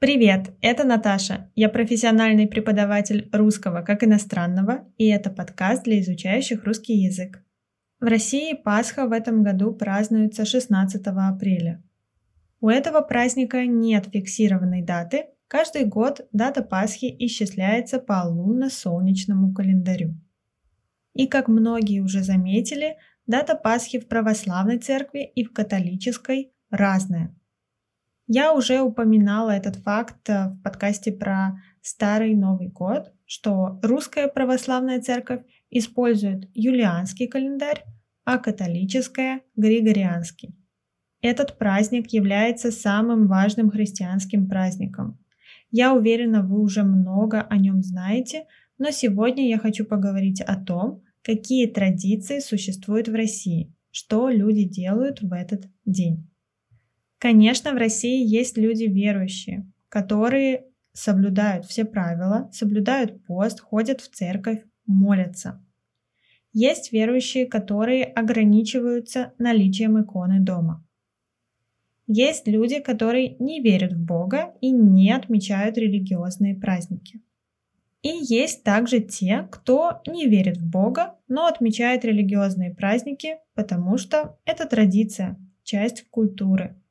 Привет, это Наташа. Я профессиональный преподаватель русского как иностранного, и это подкаст для изучающих русский язык. В России Пасха в этом году празднуется 16 апреля. У этого праздника нет фиксированной даты, каждый год дата Пасхи исчисляется по лунно-солнечному календарю. И как многие уже заметили, дата Пасхи в православной церкви и в католической разная – я уже упоминала этот факт э, в подкасте про Старый Новый год, что русская православная церковь использует юлианский календарь, а католическая – григорианский. Этот праздник является самым важным христианским праздником. Я уверена, вы уже много о нем знаете, но сегодня я хочу поговорить о том, какие традиции существуют в России, что люди делают в этот день. Конечно, в России есть люди верующие, которые соблюдают все правила, соблюдают пост, ходят в церковь, молятся. Есть верующие, которые ограничиваются наличием иконы дома. Есть люди, которые не верят в Бога и не отмечают религиозные праздники. И есть также те, кто не верит в Бога, но отмечает религиозные праздники, потому что это традиция, часть культуры –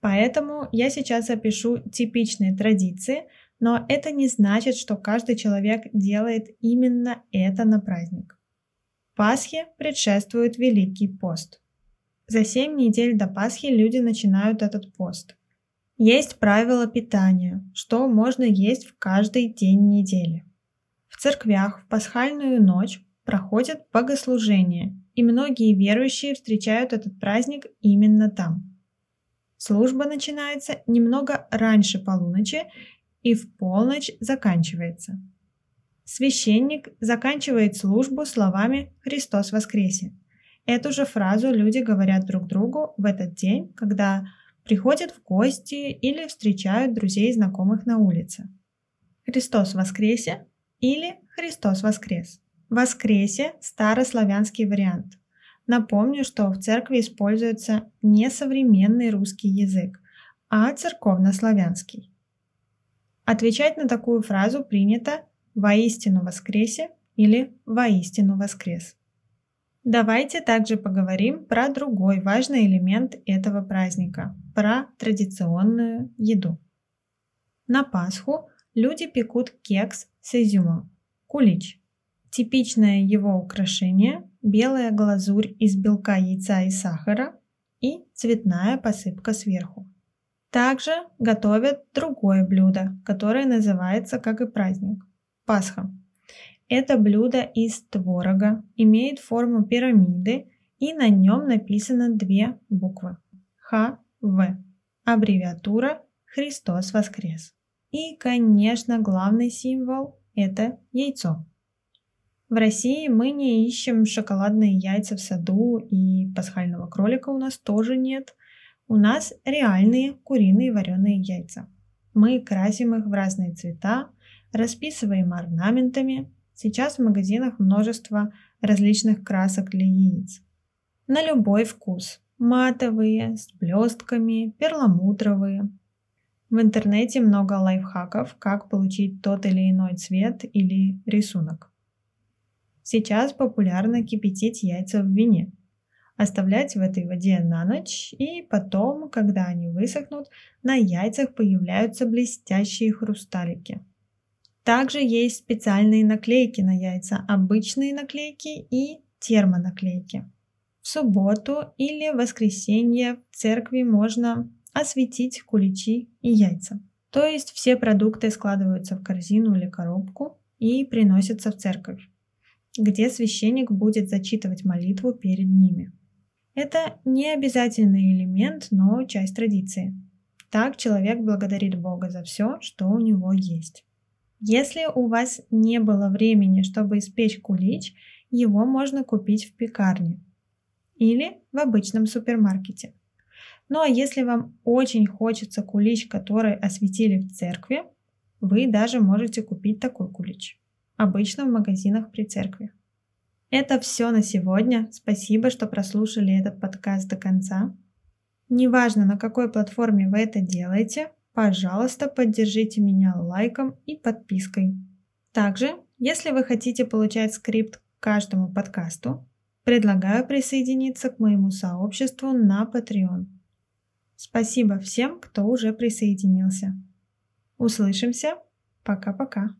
Поэтому я сейчас опишу типичные традиции, но это не значит, что каждый человек делает именно это на праздник. Пасхе предшествует Великий пост. За 7 недель до Пасхи люди начинают этот пост. Есть правила питания, что можно есть в каждый день недели. В церквях в пасхальную ночь проходят богослужения, и многие верующие встречают этот праздник именно там. Служба начинается немного раньше полуночи и в полночь заканчивается. Священник заканчивает службу словами «Христос воскресе». Эту же фразу люди говорят друг другу в этот день, когда приходят в гости или встречают друзей и знакомых на улице. «Христос воскресе» или «Христос воскрес». «Воскресе» – старославянский вариант. Напомню, что в церкви используется не современный русский язык, а церковнославянский. Отвечать на такую фразу принято «воистину воскресе» или «воистину воскрес». Давайте также поговорим про другой важный элемент этого праздника – про традиционную еду. На Пасху люди пекут кекс с изюмом – кулич. Типичное его украшение белая глазурь из белка яйца и сахара и цветная посыпка сверху. Также готовят другое блюдо, которое называется, как и праздник, Пасха. Это блюдо из творога, имеет форму пирамиды и на нем написано две буквы Х В. Аббревиатура Христос воскрес. И, конечно, главный символ – это яйцо. В России мы не ищем шоколадные яйца в саду, и пасхального кролика у нас тоже нет. У нас реальные куриные вареные яйца. Мы красим их в разные цвета, расписываем орнаментами. Сейчас в магазинах множество различных красок для яиц. На любой вкус. Матовые, с блестками, перламутровые. В интернете много лайфхаков, как получить тот или иной цвет или рисунок. Сейчас популярно кипятить яйца в вине, оставлять в этой воде на ночь, и потом, когда они высохнут, на яйцах появляются блестящие хрусталики. Также есть специальные наклейки на яйца, обычные наклейки и термонаклейки. В субботу или воскресенье в церкви можно осветить куличи и яйца. То есть все продукты складываются в корзину или коробку и приносятся в церковь где священник будет зачитывать молитву перед ними. Это не обязательный элемент, но часть традиции. Так человек благодарит Бога за все, что у него есть. Если у вас не было времени, чтобы испечь кулич, его можно купить в пекарне или в обычном супермаркете. Ну а если вам очень хочется кулич, который осветили в церкви, вы даже можете купить такой кулич обычно в магазинах при церкви. Это все на сегодня. Спасибо, что прослушали этот подкаст до конца. Неважно, на какой платформе вы это делаете, пожалуйста, поддержите меня лайком и подпиской. Также, если вы хотите получать скрипт к каждому подкасту, предлагаю присоединиться к моему сообществу на Patreon. Спасибо всем, кто уже присоединился. Услышимся. Пока-пока.